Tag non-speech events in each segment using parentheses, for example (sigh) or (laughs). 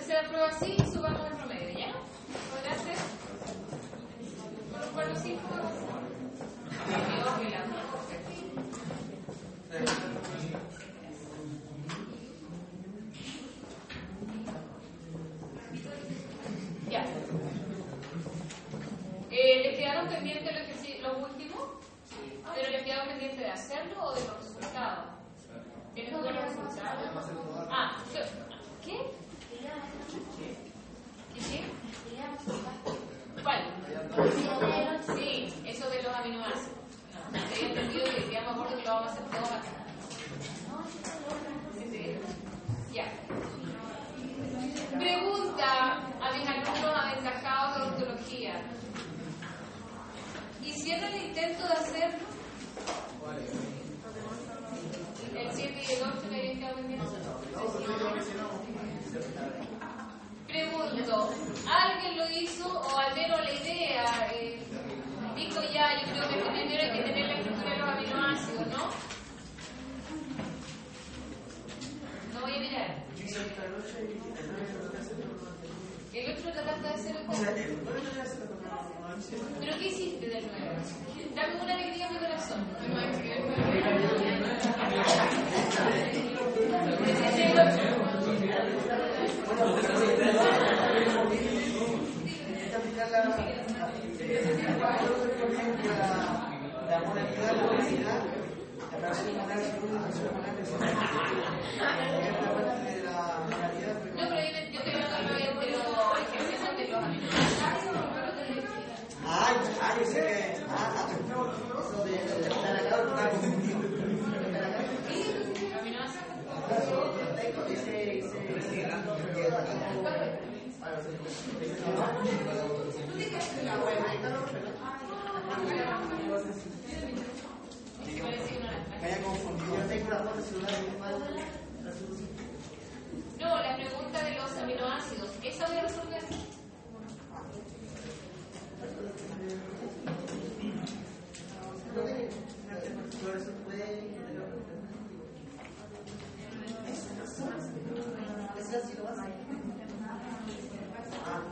Se aprueba así, subamos el promedio, ¿ya? ¿Podrá ser? ¿Con los cuatro cinco? Ya. Eh, ¿Les quedaron pendientes los, últimos? ¿Pero les quedaron pendientes de hacerlo o de los resultados? ¿Tienen todos los resultados? Ah, ¿qué? ¿Qué? ¿Cuál? Sí, eso de los aminoácidos. No, había entendido que me acuerdo que lo vamos a hacer todo acá. Sí, sí. Ya. Pregunta a mis alumnos aventajados de odontología. ¿Hicieron el intento de hacerlo? El 7 y el 8 le habían quedado pendientes. Pregunto, ¿alguien lo hizo o al menos la idea? eh, dijo ya, yo creo que primero hay que tener la estructura de los aminoácidos, ¿no? No voy a mirar. El otro trataste de hacer el ¿Pero qué hiciste de nuevo? Dame una alegría a mi corazón. No, (laughs) pero yo, yo de de los ejercicios No, la pregunta de los aminoácidos, ¿esa voy a resolver? Eso, esas sí lo vas a Ah,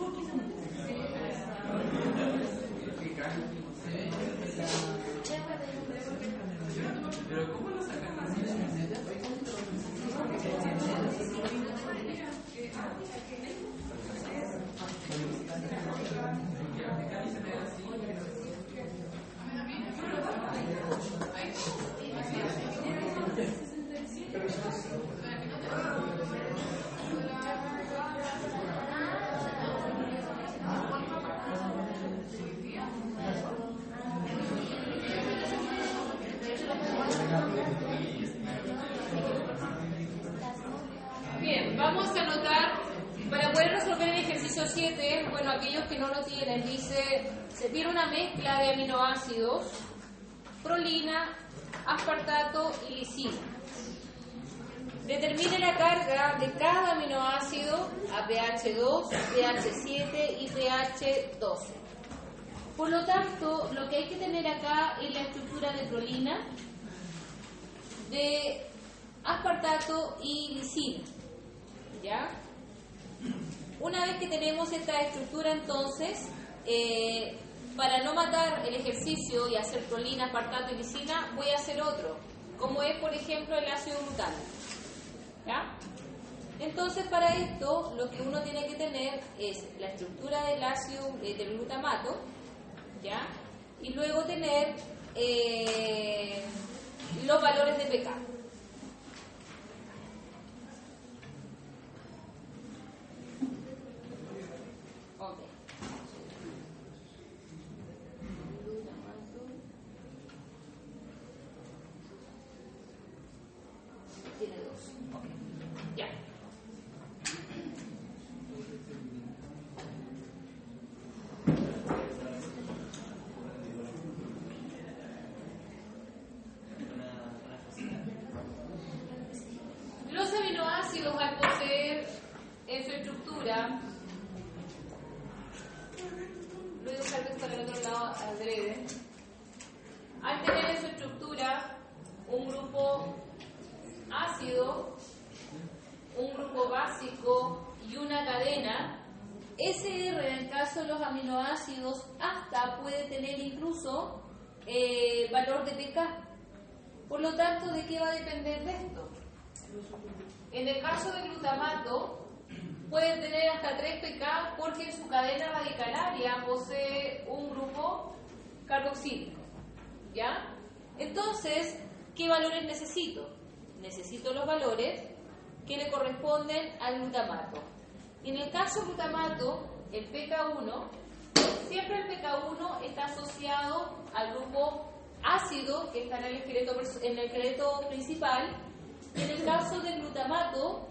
Bien, tanto, lo que hay que tener acá es la estructura de prolina, de aspartato y lisina. ¿Ya? Una vez que tenemos esta estructura, entonces, eh, para no matar el ejercicio y hacer prolina, aspartato y lisina, voy a hacer otro, como es, por ejemplo, el ácido glutámico. ¿Ya? Entonces, para esto, lo que uno tiene que tener es la estructura del ácido eh, del glutamato, ¿ya? Y luego tener eh, los valores de pK. Ok. Glutamato. Tiene dos. Ok. Ya. Los aminoácidos al poseer en su estructura, voy a usar esto del otro lado al tener en su estructura un grupo ácido, un grupo básico y una cadena, SR en el caso de los aminoácidos hasta puede tener incluso eh, valor de pK. Por lo tanto, ¿de qué va a depender de esto? En el caso del glutamato, puede tener hasta 3 pK porque en su cadena radicalaria posee un grupo carboxílico. ¿Ya? Entonces, ¿qué valores necesito? Necesito los valores que le corresponden al glutamato. En el caso glutamato, el pK1, siempre el pK1 está asociado al grupo ácido que está en el esqueleto, principal. En el caso del glutamato,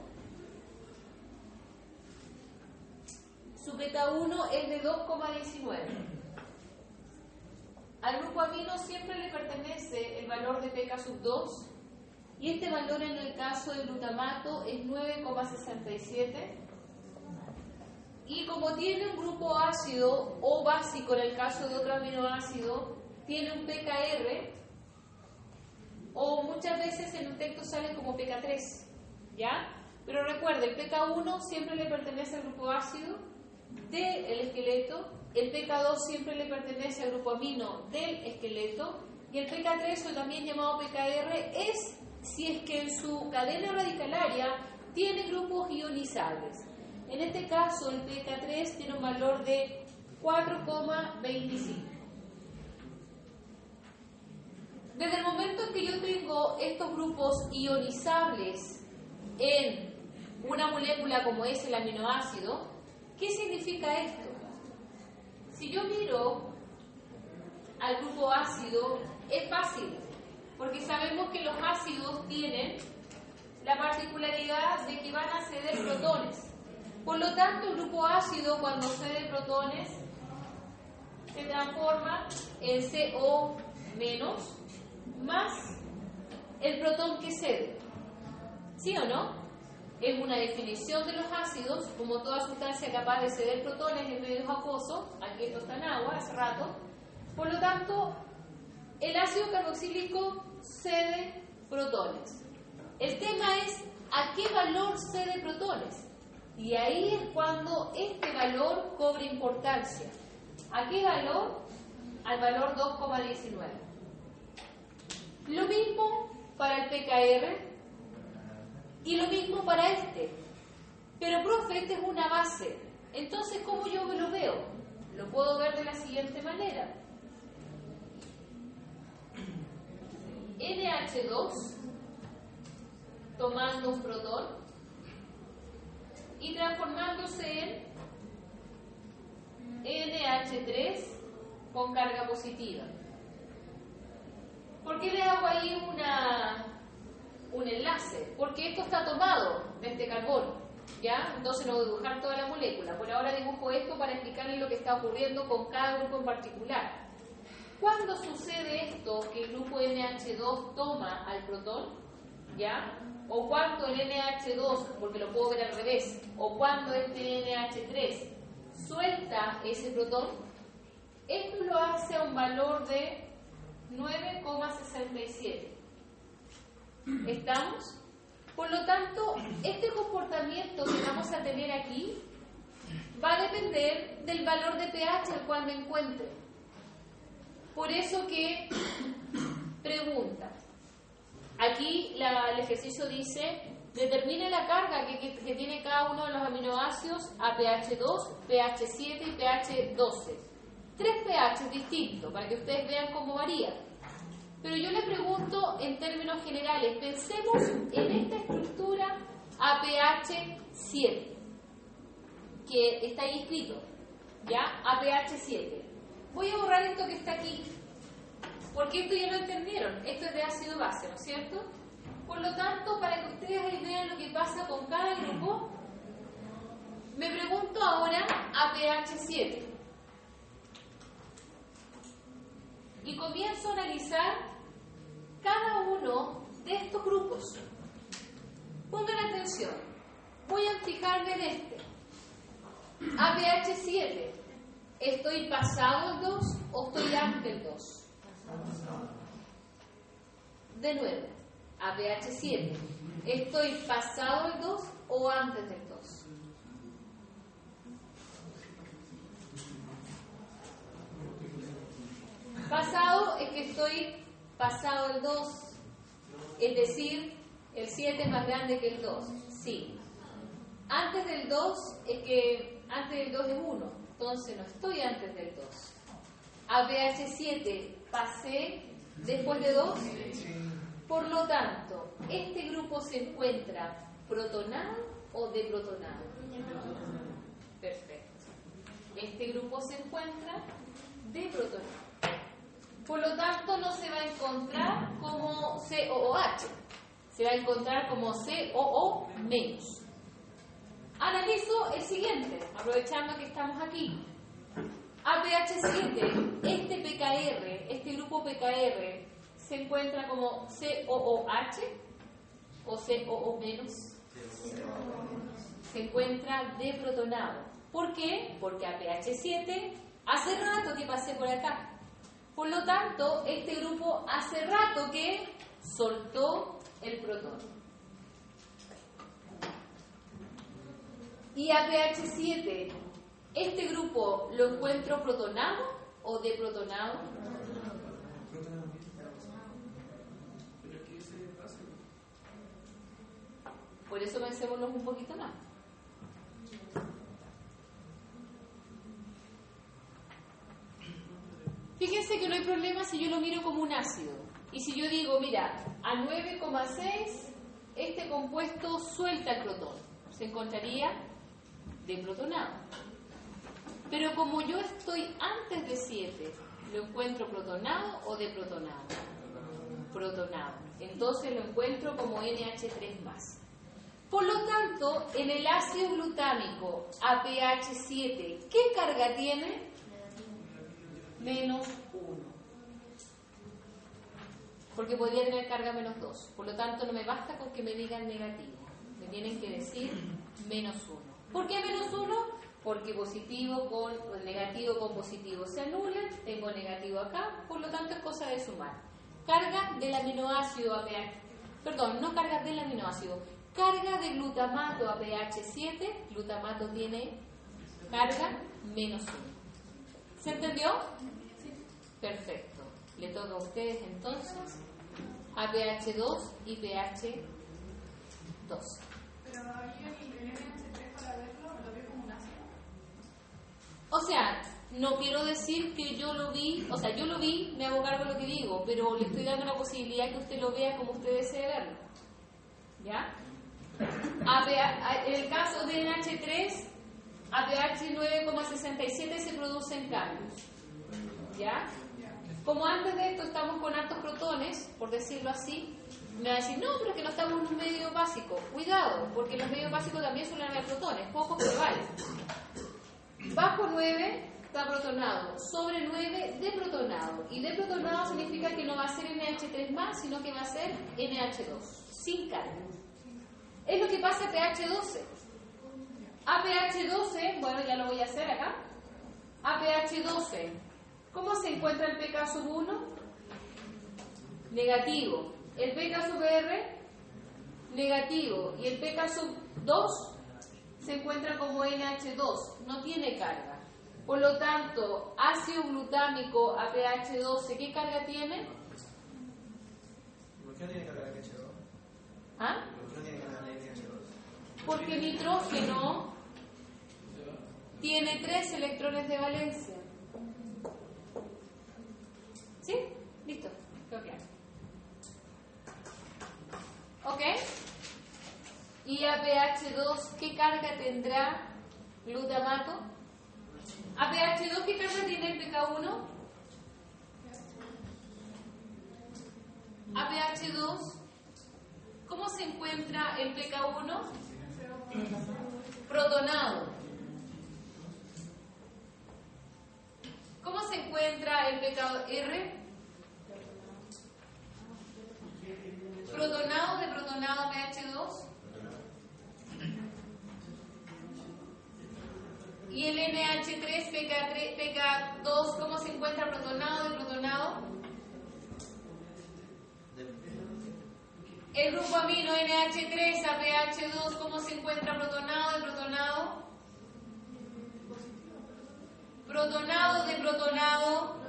su pK1 es de 2,19. Al grupo amino siempre le pertenece el valor de pK sub 2 y este valor en el caso del glutamato es 9,67 y como tiene un grupo ácido o básico en el caso de otro aminoácido, tiene un pKr o muchas veces en un texto sale como pK3, ¿ya? Pero recuerde, el pK1 siempre le pertenece al grupo ácido del esqueleto, el pK2 siempre le pertenece al grupo amino del esqueleto y el pK3 o también llamado pKr es si es que en su cadena radicalaria tiene grupos ionizables. En este caso, el pK3 tiene un valor de 4,25. Desde el momento en que yo tengo estos grupos ionizables en una molécula como es el aminoácido, ¿qué significa esto? Si yo miro al grupo ácido es fácil, porque sabemos que los ácidos tienen la particularidad de que van a ceder protones. Por lo tanto, el grupo ácido cuando cede protones se transforma en CO menos más el protón que cede. ¿Sí o no? Es una definición de los ácidos, como toda sustancia capaz de ceder protones en medios acuosos, aquí esto está en agua hace rato, por lo tanto, el ácido carboxílico cede protones. El tema es a qué valor cede protones. Y ahí es cuando este valor cobra importancia. ¿A qué valor? Al valor 2,19. Lo mismo para el PKR y lo mismo para este. Pero, profe, este es una base. Entonces, ¿cómo yo lo veo? Lo puedo ver de la siguiente manera. NH2 tomando un protón y transformándose en NH3 con carga positiva. ¿Por qué le hago ahí una, un enlace? Porque esto está tomado de este carbono, ¿ya? Entonces no voy a dibujar toda la molécula. Por ahora dibujo esto para explicarles lo que está ocurriendo con cada grupo en particular. ¿Cuándo sucede esto que el grupo NH2 toma al protón? ¿Ya? O cuando el NH2, porque lo puedo ver al revés, o cuando este NH3 suelta ese protón, esto lo hace a un valor de 9,67. ¿Estamos? Por lo tanto, este comportamiento que vamos a tener aquí va a depender del valor de pH al cual me encuentre. Por eso que (coughs) pregunta. Aquí la, el ejercicio dice, determine la carga que, que, tiene cada uno de los aminoácidos a pH 2, pH 7 y pH 12. Tres pH distintos para que ustedes vean cómo varía. Pero yo le pregunto en términos generales, pensemos en esta estructura a pH 7, que está ahí escrito, ¿ya? A pH 7. Voy a borrar esto que está aquí, porque esto ya lo entendieron. Esto es de ácido base, ¿no es cierto? Por lo tanto, para que ustedes vean lo que pasa con cada grupo, me pregunto ahora a pH 7. Y comienzo a analizar cada uno de estos grupos. Pongan atención. Voy a fijarme en este. A pH 7. ¿Estoy pasado el 2 o estoy ante el 2? De nuevo, a pH 7. ¿Estoy pasado el 2 o antes del 2? Pasado es que estoy pasado el 2, es decir, el 7 es más grande que el 2. Sí. Antes del 2 es que antes del 2 es 1, entonces no estoy antes del 2. A pH 7 pasé después de 2. Por lo tanto, este grupo se encuentra protonado o deprotonado. Perfecto. Este grupo se encuentra deprotonado. Por lo tanto, no se va a encontrar como COOH, se va a encontrar como COO menos. Analizo el siguiente, aprovechando que estamos aquí. APH7, este PKR, este grupo PKR, se encuentra como COOH o COO menos. Se encuentra deprotonado. ¿Por qué? Porque APH7 hace rato que pasé por acá. Por lo tanto, este grupo hace rato que soltó el protón. Y a pH 7, ¿este grupo lo encuentro protonado o deprotonado? Por eso pensémonos un poquito más. Fíjense que no hay problema si yo lo miro como un ácido. Y si yo digo, mira, a 9,6 este compuesto suelta el protón. Se encontraría deprotonado. Pero como yo estoy antes de 7 ¿Lo encuentro protonado o deprotonado? Protonado. Entonces lo encuentro como NH3 más. Por lo tanto, en el ácido glutámico APH7, ¿qué carga tiene? Menos 1. Porque podría tener carga menos 2. Por lo tanto, no me basta con que me digan negativo. Me tienen que decir menos 1. ¿Por qué menos 1? Porque positivo con negativo con positivo se anulan. Tengo negativo acá. Por lo tanto, es cosa de sumar. Carga del aminoácido APH. Perdón, no carga del aminoácido Carga de glutamato a pH 7, glutamato tiene carga menos 1. ¿Se entendió? Perfecto. Le toca a ustedes entonces a pH 2 y pH 2. Pero ahí el NH3 para verlo, ¿lo veo como un ácido? O sea, no quiero decir que yo lo vi, o sea, yo lo vi, me hago cargo de lo que digo, pero le estoy dando la posibilidad que usted lo vea como usted desee verlo. ¿Ya? en el caso de NH3, a pH 9,67 se producen cambios. ¿Ya? Como antes de esto estamos con altos protones, por decirlo así, me va a decir, no, pero es que no estamos en un medio básico. Cuidado, porque los medios básicos también suelen haber protones, pocos pero vale. Bajo 9 está protonado, sobre 9 deprotonado. Y deprotonado significa que no va a ser NH3 más, sino que va a ser NH2, sin carga. Es lo que pasa a pH 12. A pH 12, bueno, ya lo voy a hacer acá. A pH 12, ¿cómo se encuentra el pK sub 1? Negativo. El pK sub R, negativo. Y el pK sub 2 se encuentra como NH2, no tiene carga. Por lo tanto, ácido glutámico a pH 12, ¿qué carga tiene? ¿Por qué tiene carga pH 2? ¿Ah? Porque nitrógeno tiene tres electrones de valencia. ¿Sí? Listo. ¿Ok? Y APH2, ¿qué carga tendrá glutamato? APH2, ¿qué carga tiene el PK1? APH2, ¿cómo se encuentra el PK1? Protonado. ¿Cómo se encuentra el pecado R? Protonado de protonado PH2. Y el NH3 PK3, PK2, ¿cómo se encuentra protonado de protonado? El grupo amino NH3 a pH2, ¿cómo se encuentra protonado de protonado? Protonado de protonado.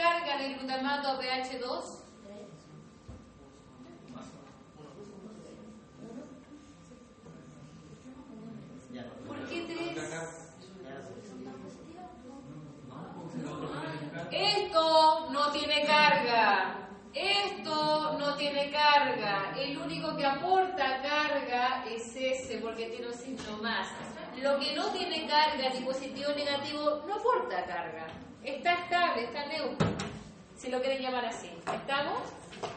Carga de glutamato a pH 2. ¿Por qué 3? Esto no tiene carga. Esto no tiene carga. El único que aporta carga es ese, porque tiene un signo más. Lo que no tiene carga, ni positivo ni negativo, no aporta carga. Está estable, está neutro. Si lo quieren llamar así. ¿Estamos?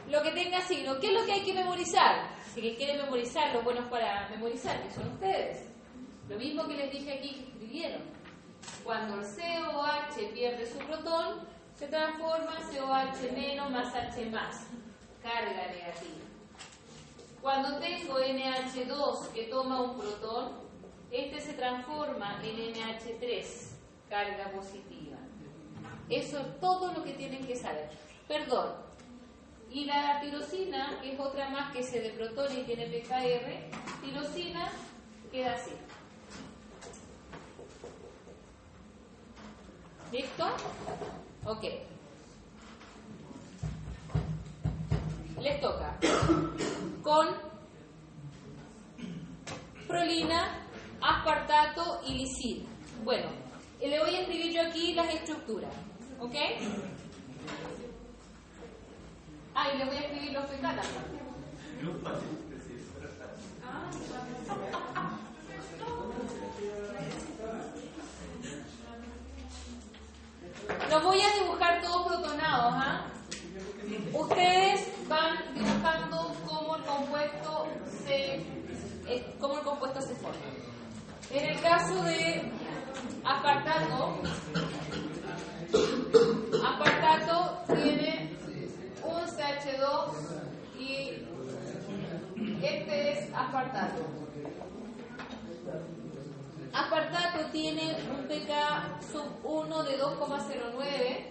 Lo que tenga signo. ¿Qué es lo que hay que memorizar? Si quieren memorizar, lo bueno es para memorizar, que son ustedes. Lo mismo que les dije aquí que escribieron. Cuando el COH pierde su protón, se transforma COH menos más H más, carga negativa. Cuando tengo NH2 que toma un protón, este se transforma en NH3, carga positiva. Eso es todo lo que tienen que saber. Perdón. Y la tirosina, que es otra más que se de protón y tiene PKR, tirosina queda así. ¿Listo? Ok. Les toca con prolina, aspartato y lisina. Bueno, le voy a escribir yo aquí las estructuras. ¿Ok? Ah, y le voy a escribir los fecalas. Los voy a dibujar todos protonados, ¿ah? Ustedes van dibujando cómo el compuesto se eh, cómo el compuesto se forma. En el caso de aspartato, Tiene un pK sub 1 de 2,09,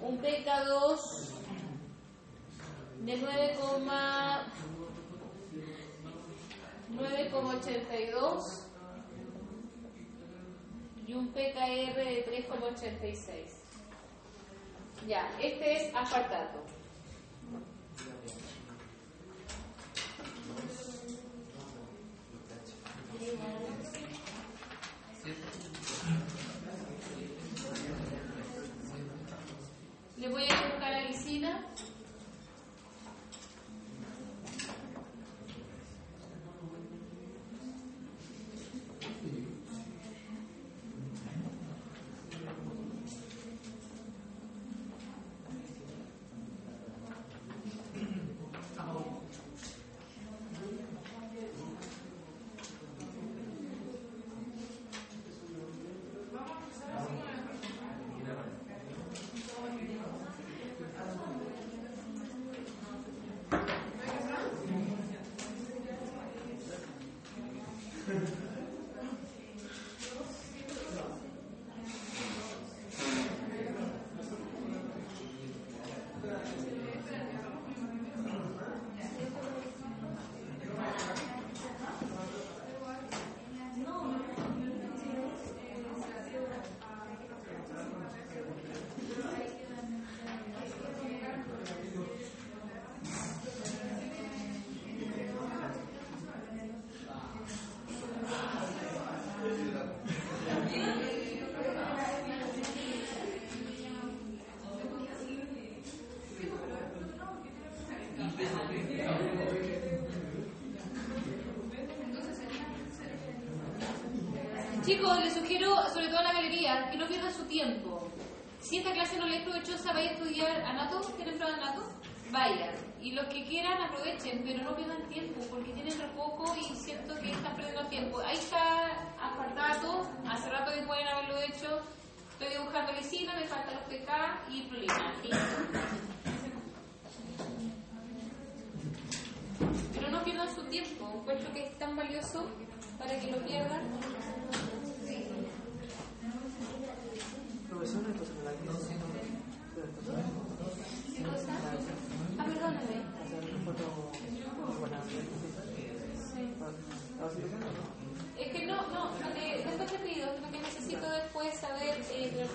un pK2 de 9,82 y un PKR de 3,86. Ya, este es aspartato. Le voy a colocar la lisina. Sugiero, sobre todo a la galería, que no pierdan su tiempo. Si esta clase no les es provechosa, vaya a estudiar anato, ¿tienen prueba de anato? Vayan. Y los que quieran aprovechen, pero no pierdan tiempo, porque tienen re poco y siento que están perdiendo tiempo. Ahí está apartado, hace rato que pueden haberlo hecho. Estoy dibujando lisina, me faltan los PK y prolina. Pero no pierdan su tiempo, encuentro que es tan valioso para que lo pierdan. Ah, perdóname. Es que no, no, lo que, esto que pido, lo que necesito después saber eh,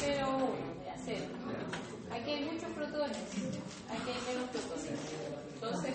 0, 1. Ya, 0. Aquí hay muchos protones. Aquí hay menos protones. Entonces,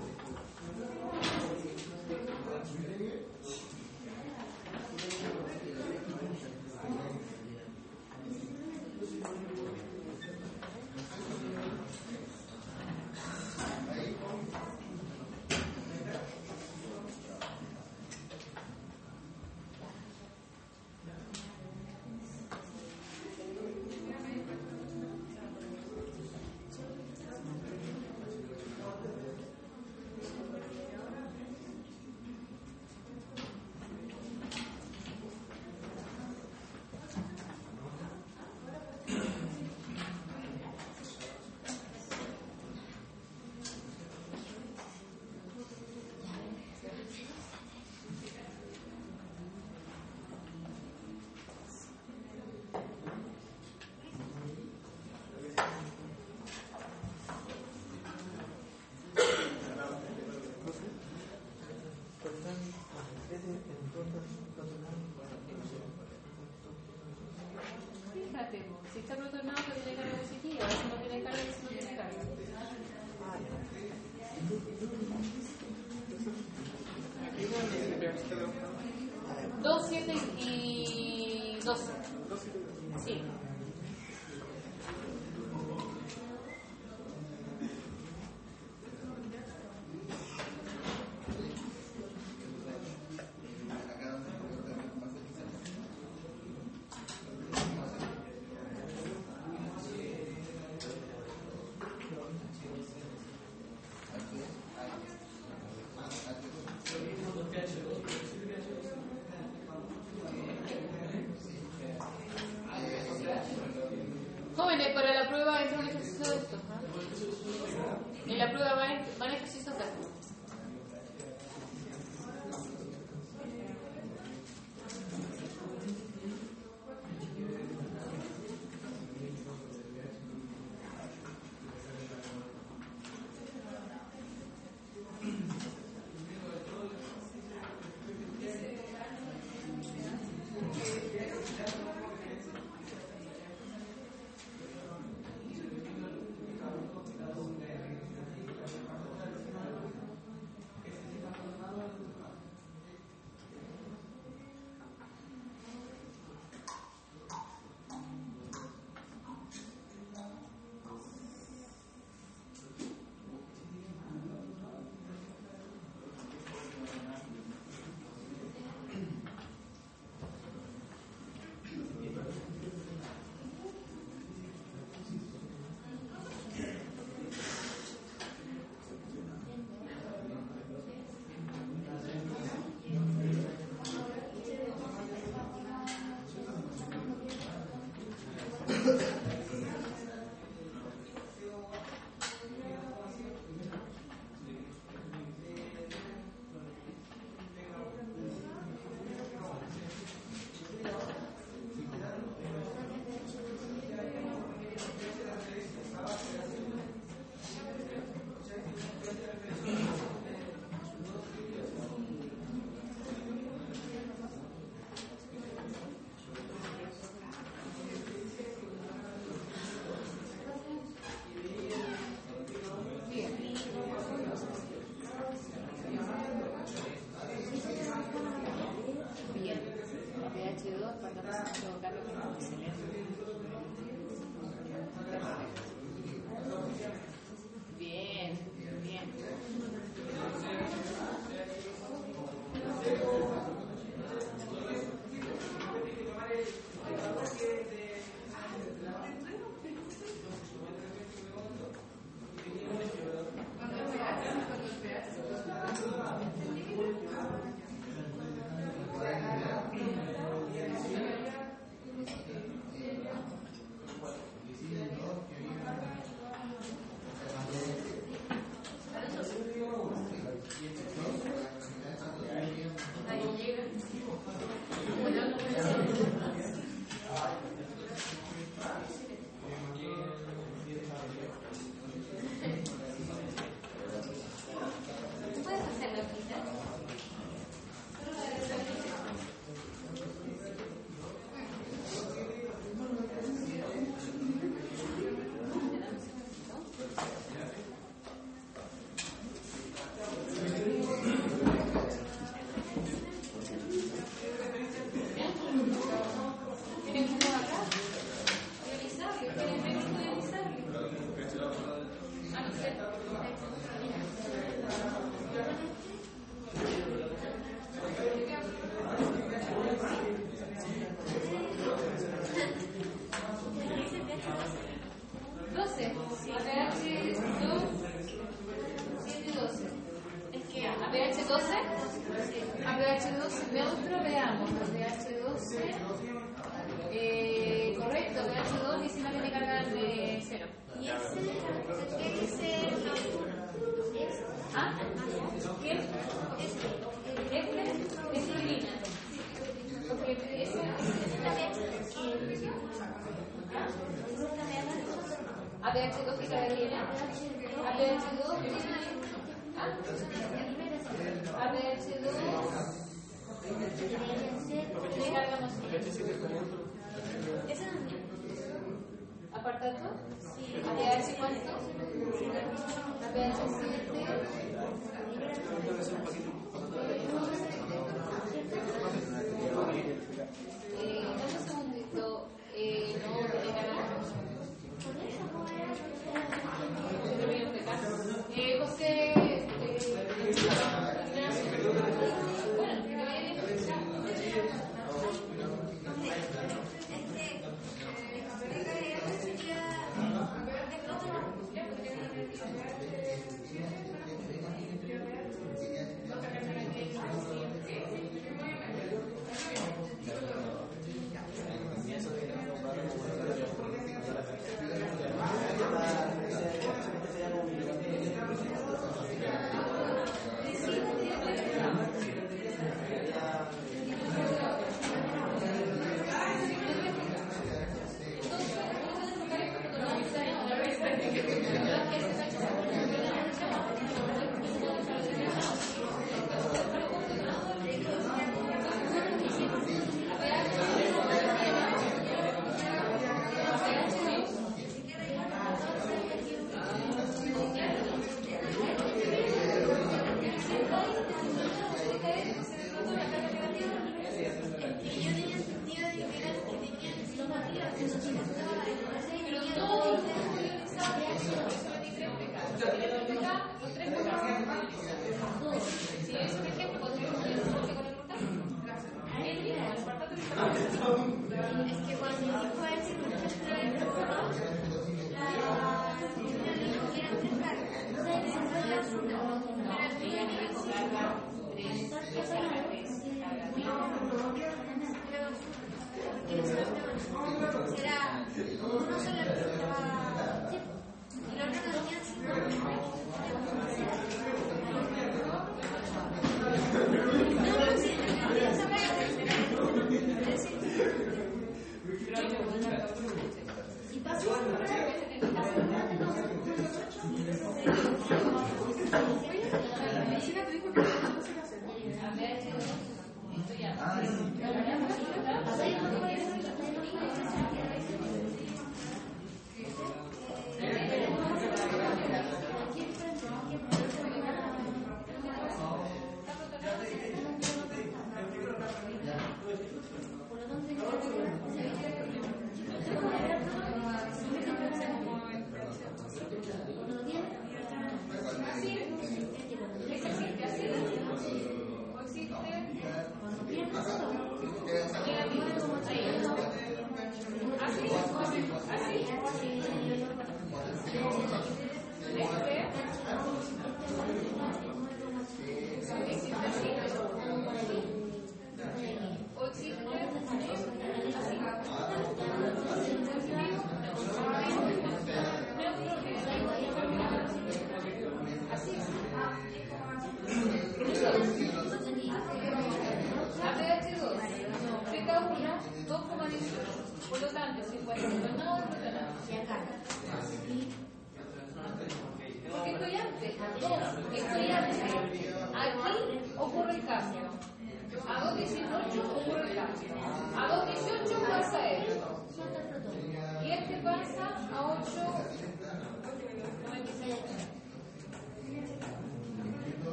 2, 7 y 12. Sí.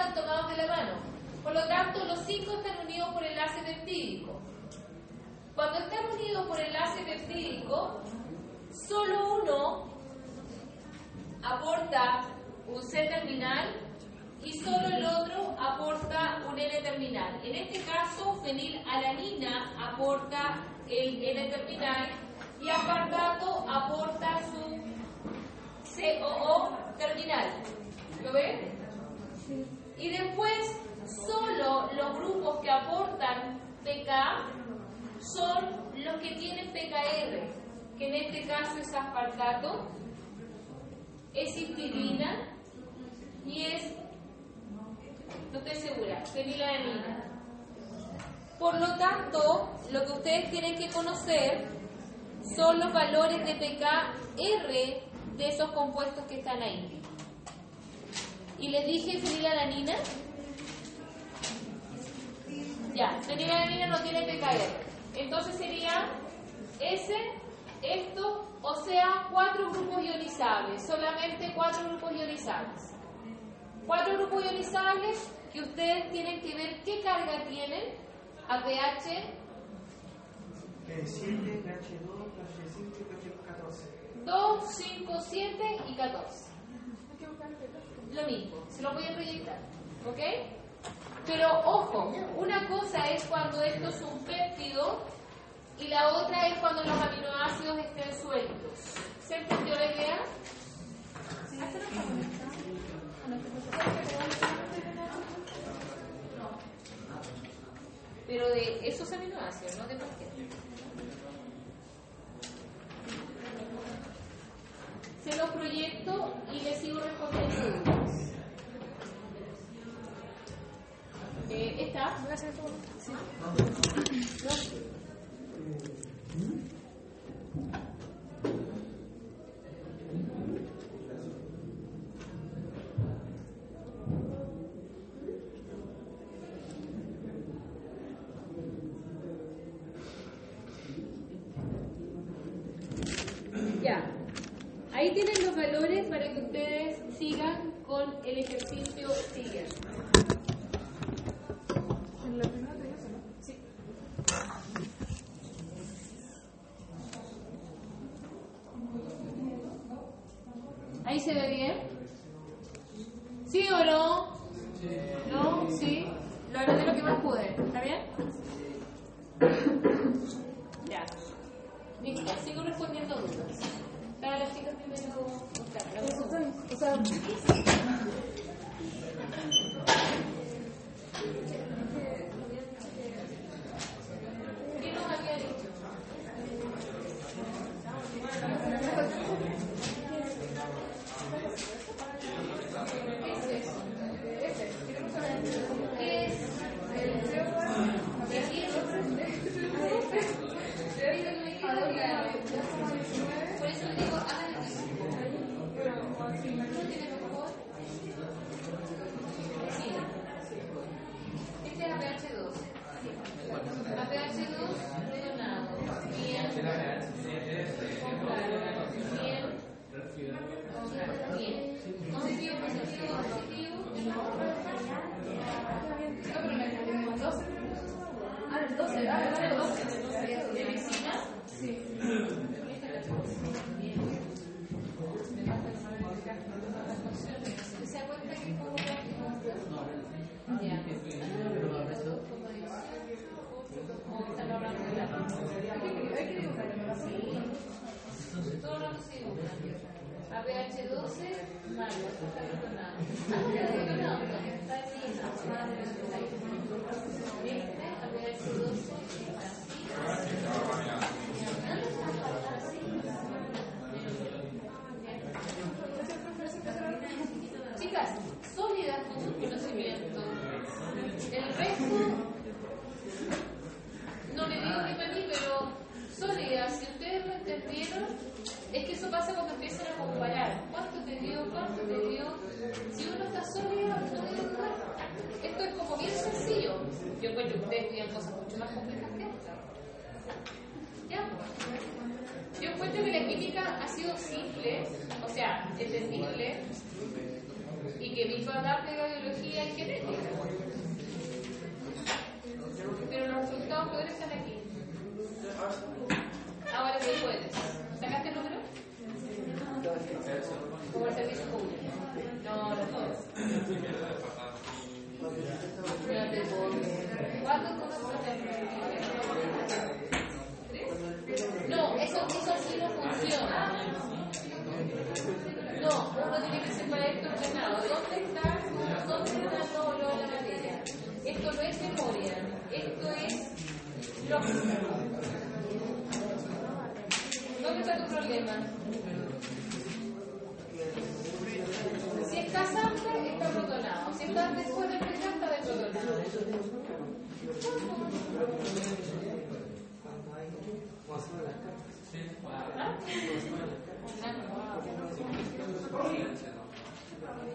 Están tomados de la mano. Por lo tanto, los cinco están unidos por enlace peptídico. Cuando están unidos por enlace peptídico, solo uno aporta un C terminal y solo el otro aporta un N terminal. En este caso, fenilalanina aporta el N terminal y aspartato aporta su COO terminal. ¿Lo ven? Y después, solo los grupos que aportan PK son los que tienen PKR, que en este caso es aspartato, es histidina y es, no estoy segura, fenilalanina. Por lo tanto, lo que ustedes tienen que conocer son los valores de PKR de esos compuestos que están ahí. Y les dije fenilalanina. Ya, fenilalanina no tiene PKR. Entonces sería ese, esto, o sea, cuatro grupos ionizables, solamente cuatro grupos ionizables. Cuatro grupos ionizables que ustedes tienen que ver qué carga tienen a pH Eh, 7, KH2, KH5 KH14. 2, 5, 7 y 14. Lo mismo, se lo voy a proyectar, ¿ok? Pero ojo, una cosa es cuando esto es un péptido y la otra es cuando los aminoácidos estén sueltos. ¿Se entendió la idea? Pero de esos aminoácidos, no de cualquier. Se los proyecto y les sigo respondiendo dudas. Eh, ¿Está? Sí. El ejercicio siguiente. ¿Dónde está tu problema? Si estás antes, estás rotonado. Si estás después del precio, estás desrotonado. ¿Ah?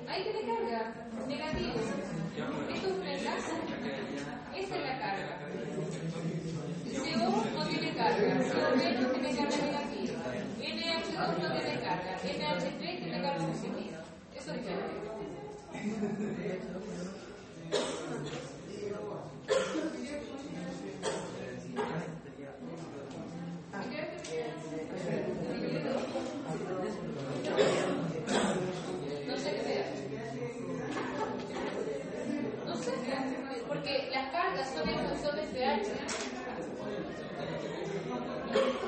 Ahí te carga, negativo. Esto es un enlace. Esa es la carga no tiene carga, tiene carga negativa, NH2 no tiene carga, NH3 tiene carga positiva. Eso es No sé qué sea. No sé, porque las cargas son en función de este pH. Gracias.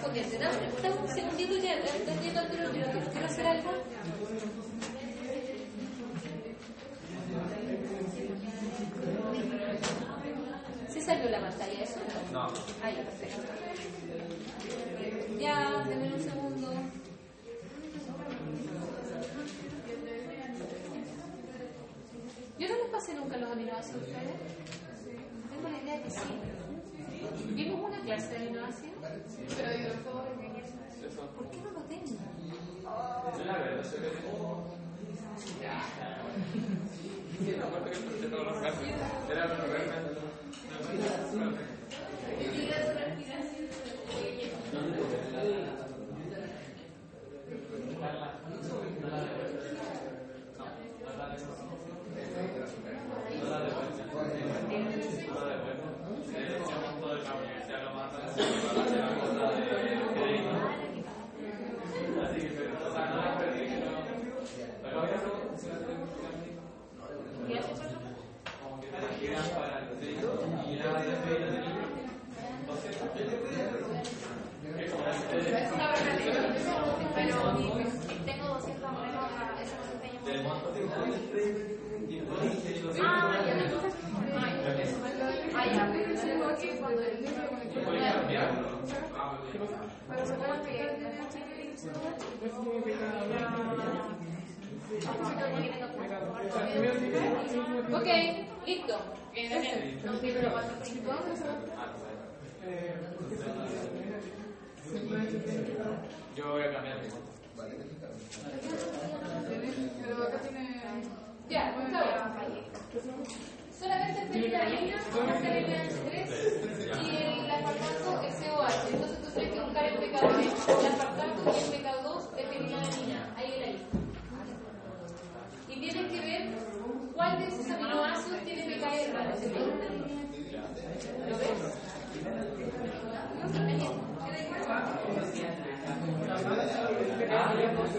PK1 correspondientes. Dame dame un segundito ya, estoy yendo al tiro, quiero- hacer algo. ¿Sí salió la pantalla eso? No. Ah, ya, perfecto. Ya, denme un segundo. Yo no les pasé nunca los aminoácidos a ustedes. Tengo la idea de que sí. ¿Vimos una clase de? Pero yo ¿Por qué no lo tengo? Yo la verdad Sí, me acuerdo que todos los casos. Era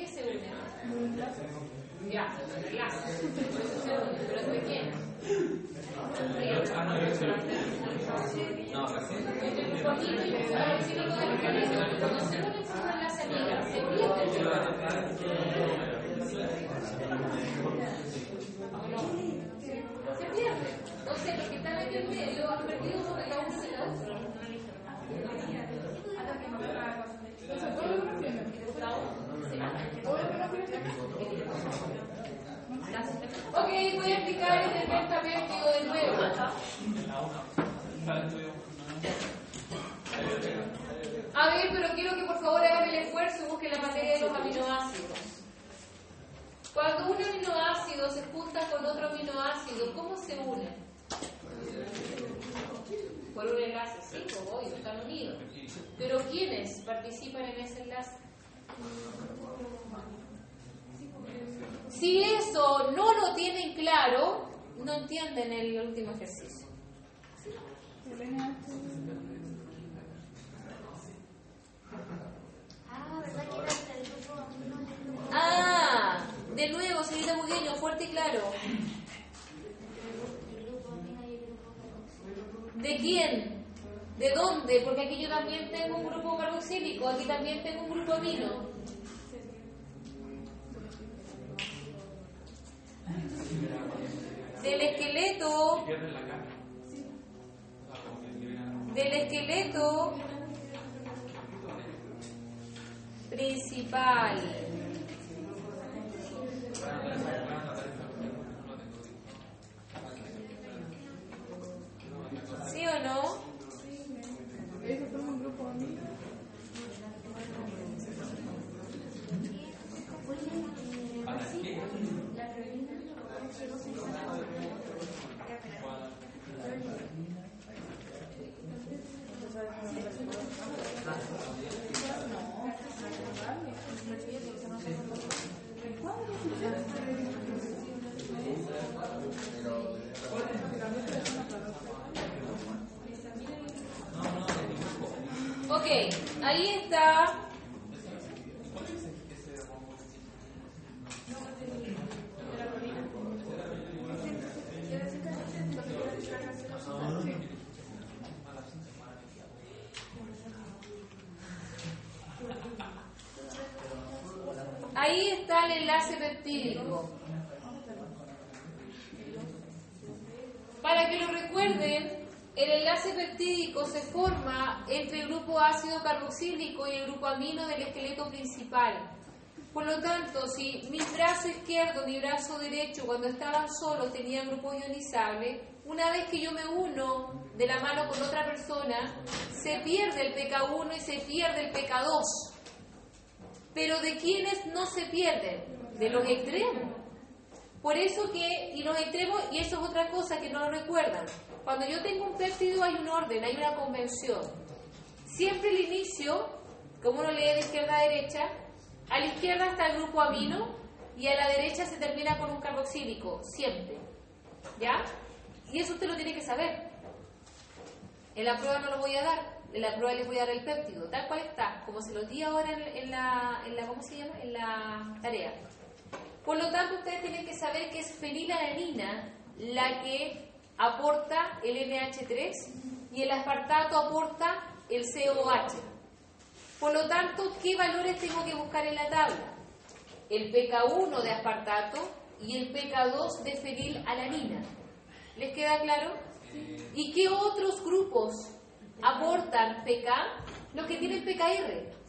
qué se unen? Ya. ¿Pero se pierde. Entonces, perdido. Ok, voy a explicar el deltapéptido de nuevo. A ver, pero quiero que por favor hagan el esfuerzo y busquen la materia de los aminoácidos. Cuando un aminoácido se junta con otro aminoácido, ¿cómo se unen? Por un enlace, sí, pues obvio, están unidos. Pero ¿quiénes participan en ese enlace? Si eso no lo tienen claro, no entienden el último ejercicio. Ah, de nuevo, señorita Bugueño, fuerte y claro. ¿De quién? ¿De dónde? Porque aquí yo también tengo un grupo carboxílico, aquí también tengo un grupo amino. Del esqueleto, del esqueleto principal. Ok, ahí está. Ahí está el enlace peptídico. Para que lo recuerden, el enlace peptídico se forma entre el grupo ácido carboxílico y el grupo amino del esqueleto principal. Por lo tanto, si mi brazo izquierdo, mi brazo derecho, cuando estaban solos tenían grupo ionizable, una vez que yo me uno de la mano con otra persona, se pierde el PK1 y se pierde el PK2. Pero ¿de quiénes no se pierden? De los extremos. Por eso que, y los extremos, y eso es otra cosa que no lo recuerdan, cuando yo tengo un péptido hay un orden, hay una convención. Siempre el inicio, como uno lee de izquierda a derecha, a la izquierda está el grupo amino y a la derecha se termina con un carboxílico, siempre. ¿Ya? Y eso usted lo tiene que saber. En la prueba no lo voy a dar, en la prueba les voy a dar el péptido, tal cual está, como se lo di ahora en, la, la, ¿cómo se llama? En la tarea. Por lo tanto, ustedes tienen que saber que es fenilalanina la que aporta el NH3 y el aspartato aporta el COH. Por lo tanto, ¿qué valores tengo que buscar en la tabla? El PK1 de aspartato y el PK2 de fenilalanina. ¿Les queda claro? ¿Y qué otros grupos aportan PK? Los que tienen PKR.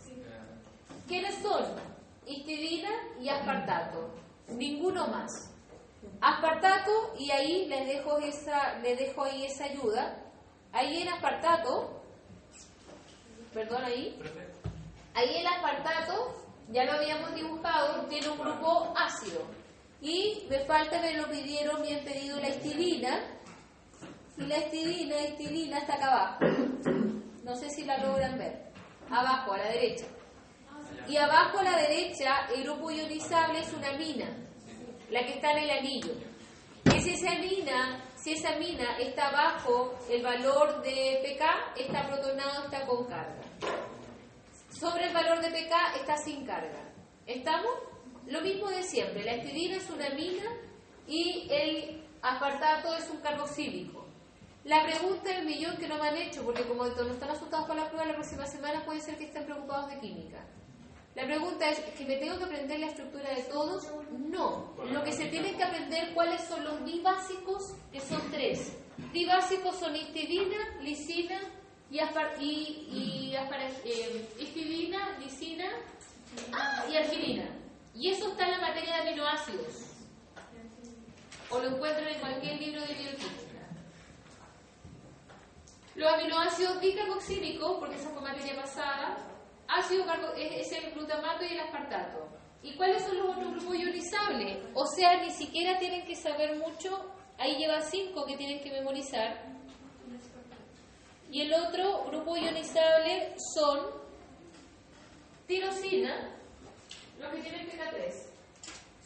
¿Quiénes son? Histidina y aspartato. Ninguno más. Aspartato, y ahí les dejo esa, les dejo ahí esa ayuda. Ahí en aspartato, perdón ahí, ahí el aspartato, ya lo habíamos dibujado, tiene un grupo ácido. Y me falta, me lo pidieron, me han pedido la histidina. Y la histidina, histidina está acá abajo. No sé si la logran ver. Abajo, a la derecha. Y abajo a la derecha, el grupo ionizable es una mina, la que está en el anillo. Si esa mina, si esa mina está bajo el valor de pK, está protonado, está con carga. Sobre el valor de pK está sin carga. ¿Estamos? Lo mismo de siempre. La estidina es una mina y el aspartato es un carboxílico. La pregunta del millón que no me han hecho, porque como no están asustados con la prueba, la próxima semana puede ser que estén preocupados de química. La pregunta es, ¿que me tengo que aprender la estructura de todos? No. Lo que se tiene que aprender, ¿cuáles son los dibásicos? Que son tres. Dibásicos son histidina, lisina y, aspar y, y aspar eh, lisina y arginina. Y eso está en la materia de aminoácidos. O lo encuentran en cualquier libro de bioquímica. Los aminoácidos bicarboxílicos, porque esa fue materia pasada, ácido es el glutamato y el aspartato. ¿Y cuáles son los otros grupos ionizables? O sea, ni siquiera tienen que saber mucho, ahí lleva cinco que tienen que memorizar. Y el otro grupo ionizable son tirosina, los que tienen PK3.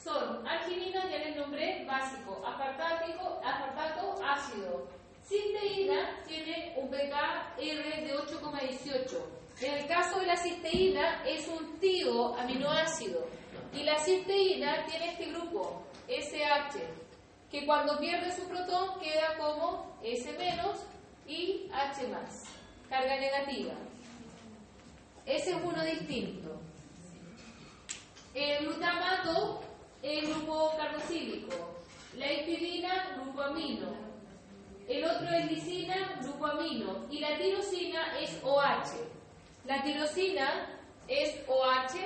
Son arginina, ya les nombré, básico, aspartático, aspartato, ácido. Cisteína tiene un pKr de 8,18. En el caso de la cisteína es un tío aminoácido y la cisteína tiene este grupo, SH, que cuando pierde su protón queda como S- y H+, carga negativa. Ese es uno distinto. El glutamato es grupo carboxílico, la histidina grupo amino, el otro es lisina, grupo amino, y la tirosina es OH. La tirosina es OH,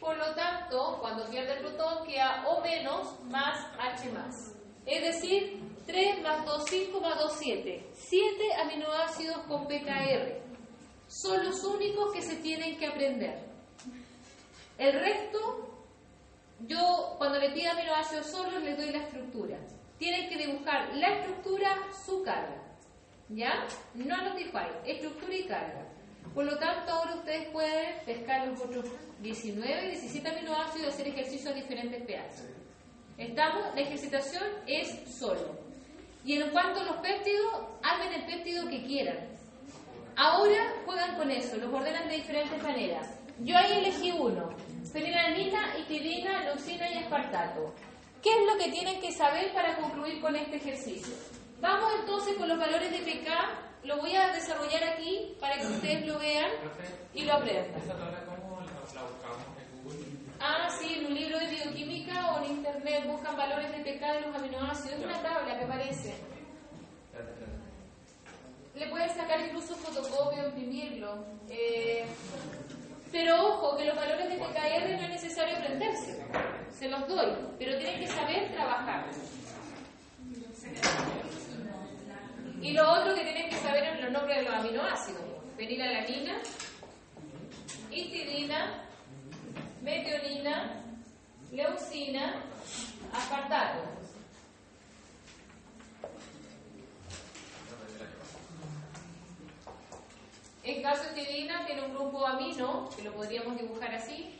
por lo tanto, cuando pierde el protón queda O menos más H más. Es decir, 3 más 2, 5 más 2, 7. 7 aminoácidos con PKR. Son los únicos que se tienen que aprender. El resto Yo, cuando le pido aminoácidos solos, les doy la estructura. Tienen que dibujar la estructura, su carga. ¿Ya? No lo dijo ahí, estructura y carga. Por lo tanto, ahora ustedes pueden pescar los otros 19 y 17 aminoácidos y hacer ejercicios a diferentes pH. ¿Estamos? La ejercitación es solo. Y en cuanto a los péptidos, armen el péptido que quieran. Ahora juegan con eso, los ordenan de diferentes maneras. Yo ahí elegí uno, fenilalanina, itidina, leucina y espartato. ¿Qué es lo que tienen que saber para concluir con este ejercicio? Vamos entonces con los valores de pK, lo voy a desarrollar aquí para que ustedes lo vean y lo aprendan. ¿Esa tabla cómo la, la buscamos en Google? Ah, sí, en un libro de bioquímica o en internet buscan valores de pK de los aminoácidos. Es una tabla que aparece. Le pueden sacar incluso fotocopia imprimirlo. Eh, pero ojo, que los valores de PKR no es necesario aprenderse. Se los doy, pero tienen que saber trabajar. Y lo otro que tienen que saber es los nombres de los aminoácidos. Fenilalanina, histidina, metionina, leucina, aspartato. En caso de histidina tiene un grupo amino, que lo podríamos dibujar así.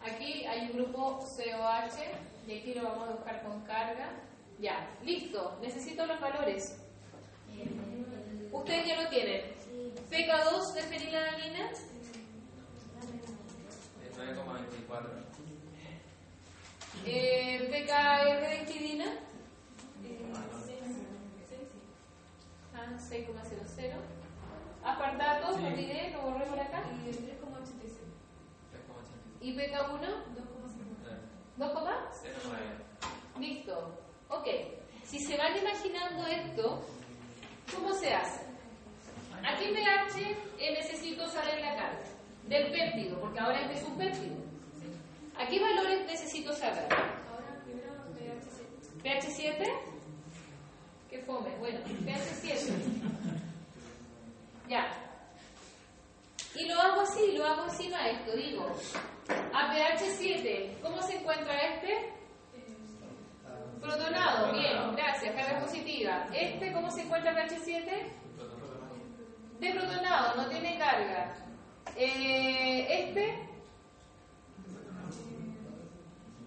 Aquí hay un grupo COH, y aquí lo vamos a buscar con carga. Ya, listo. Necesito los valores. Ustedes ya lo tienen. PK2 de fenilalanina, 9,24. eh, PKR de histidina, ah, 6,00. Aspartato, lo olvidé, lo borré por acá. 3,86. Y PK1, 2, 09. Listo. Ok. Si se van imaginando esto, ¿cómo se hace? Aquí en pH eh, necesito saber la carga del péptido, porque ahora este es un péptido. ¿A qué valores necesito saber? pH 7. ¿Qué fome? Bueno, pH 7. Ya. Y lo hago así, lo hago encima de esto. Digo, a pH 7, ¿cómo se encuentra este? Protonado, bien, gracias, carga positiva. ¿Este cómo se encuentra pH 7? Deprotonado, no tiene carga. Eh, este,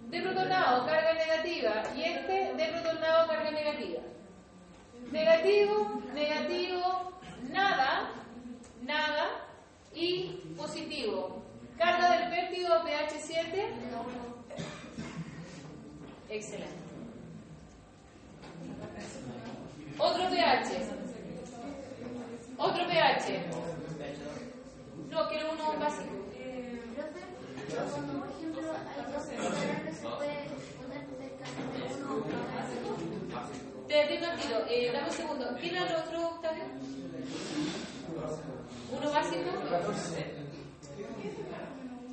deprotonado, carga negativa. Y este, deprotonado, carga negativa. Negativo, negativo, nada, nada y positivo. Carga del péptido pH 7. Excelente. Otro pH. Otro pH. No, quiero uno básico. Profe, cuando por ejemplo hay dos PKR, se puede poner uno básico. Te digo. Eh, dame un segundo. ¿Quién era el otro, Octavio? ¿Uno básico?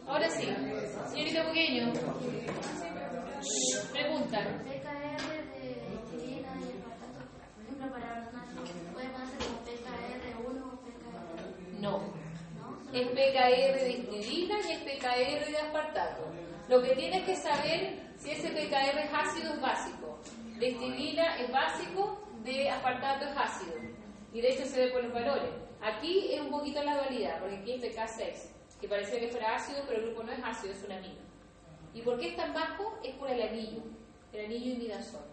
Ahora sí. Señorita Bugueño. Shh, Pregunta. PKR de histidina y espartato, por ejemplo, para ordenar, puede ponerse como PKR1 o PKR, No. Es PKR de histidina y es PKR de aspartato. Lo que tienes que saber si ese PKR es ácido es básico. De histidina es básico, de aspartato es ácido. Y de hecho se ve por los valores. Aquí es un poquito la dualidad, porque aquí es PK6, que parecía que fuera ácido, pero el grupo no es ácido, es un amino. ¿Y por qué es tan bajo? Es por el anillo, el anillo imidazol.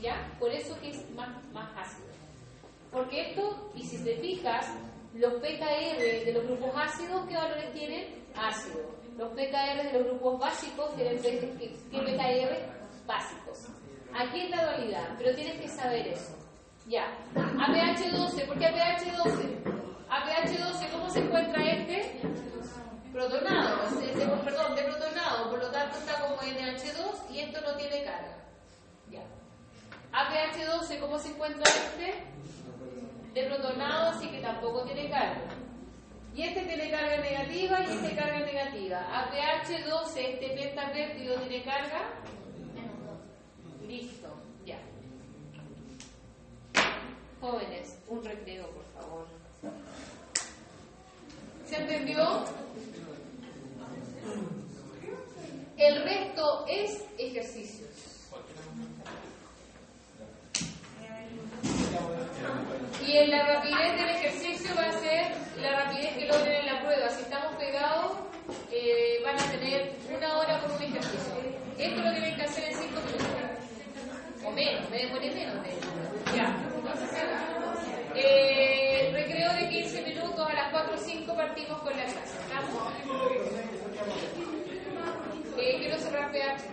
¿Ya? Por eso que es más, más ácido. Porque esto, y si te fijas, los PKR de los grupos ácidos, ¿qué valores tienen? Ácido. Los PKR de los grupos básicos tienen ¿qué PKR? Básicos. Aquí es la dualidad, pero tienes que saber eso. Ya. APH 12, ¿por qué APH 12? APH 12, ¿cómo se encuentra este? Protonado, perdón, deprotonado, por lo tanto está como NH2 y esto no tiene carga. Ya. APH 12, ¿cómo se encuentra este? Deprotonado, así que tampoco tiene carga. Y este tiene carga negativa y este carga negativa. APH 12, este pentapéptido tiene carga. Listo, ya. Jóvenes, un recreo, por favor. ¿Se entendió? El resto es ejercicios. Y en la rapidez del ejercicio va a ser la rapidez que lo logren en la prueba. Si estamos pegados, eh, van a tener una hora con un ejercicio. Esto lo tienen que hacer en cinco minutos. O menos, me demoré menos de. Ya. Eh, recreo de 15 minutos, a las 4 o 5 partimos con la clase. ¿Estamos? Eh, quiero cerrar PH.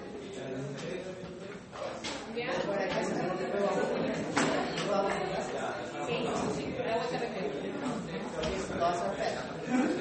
¿Ya? Gracias.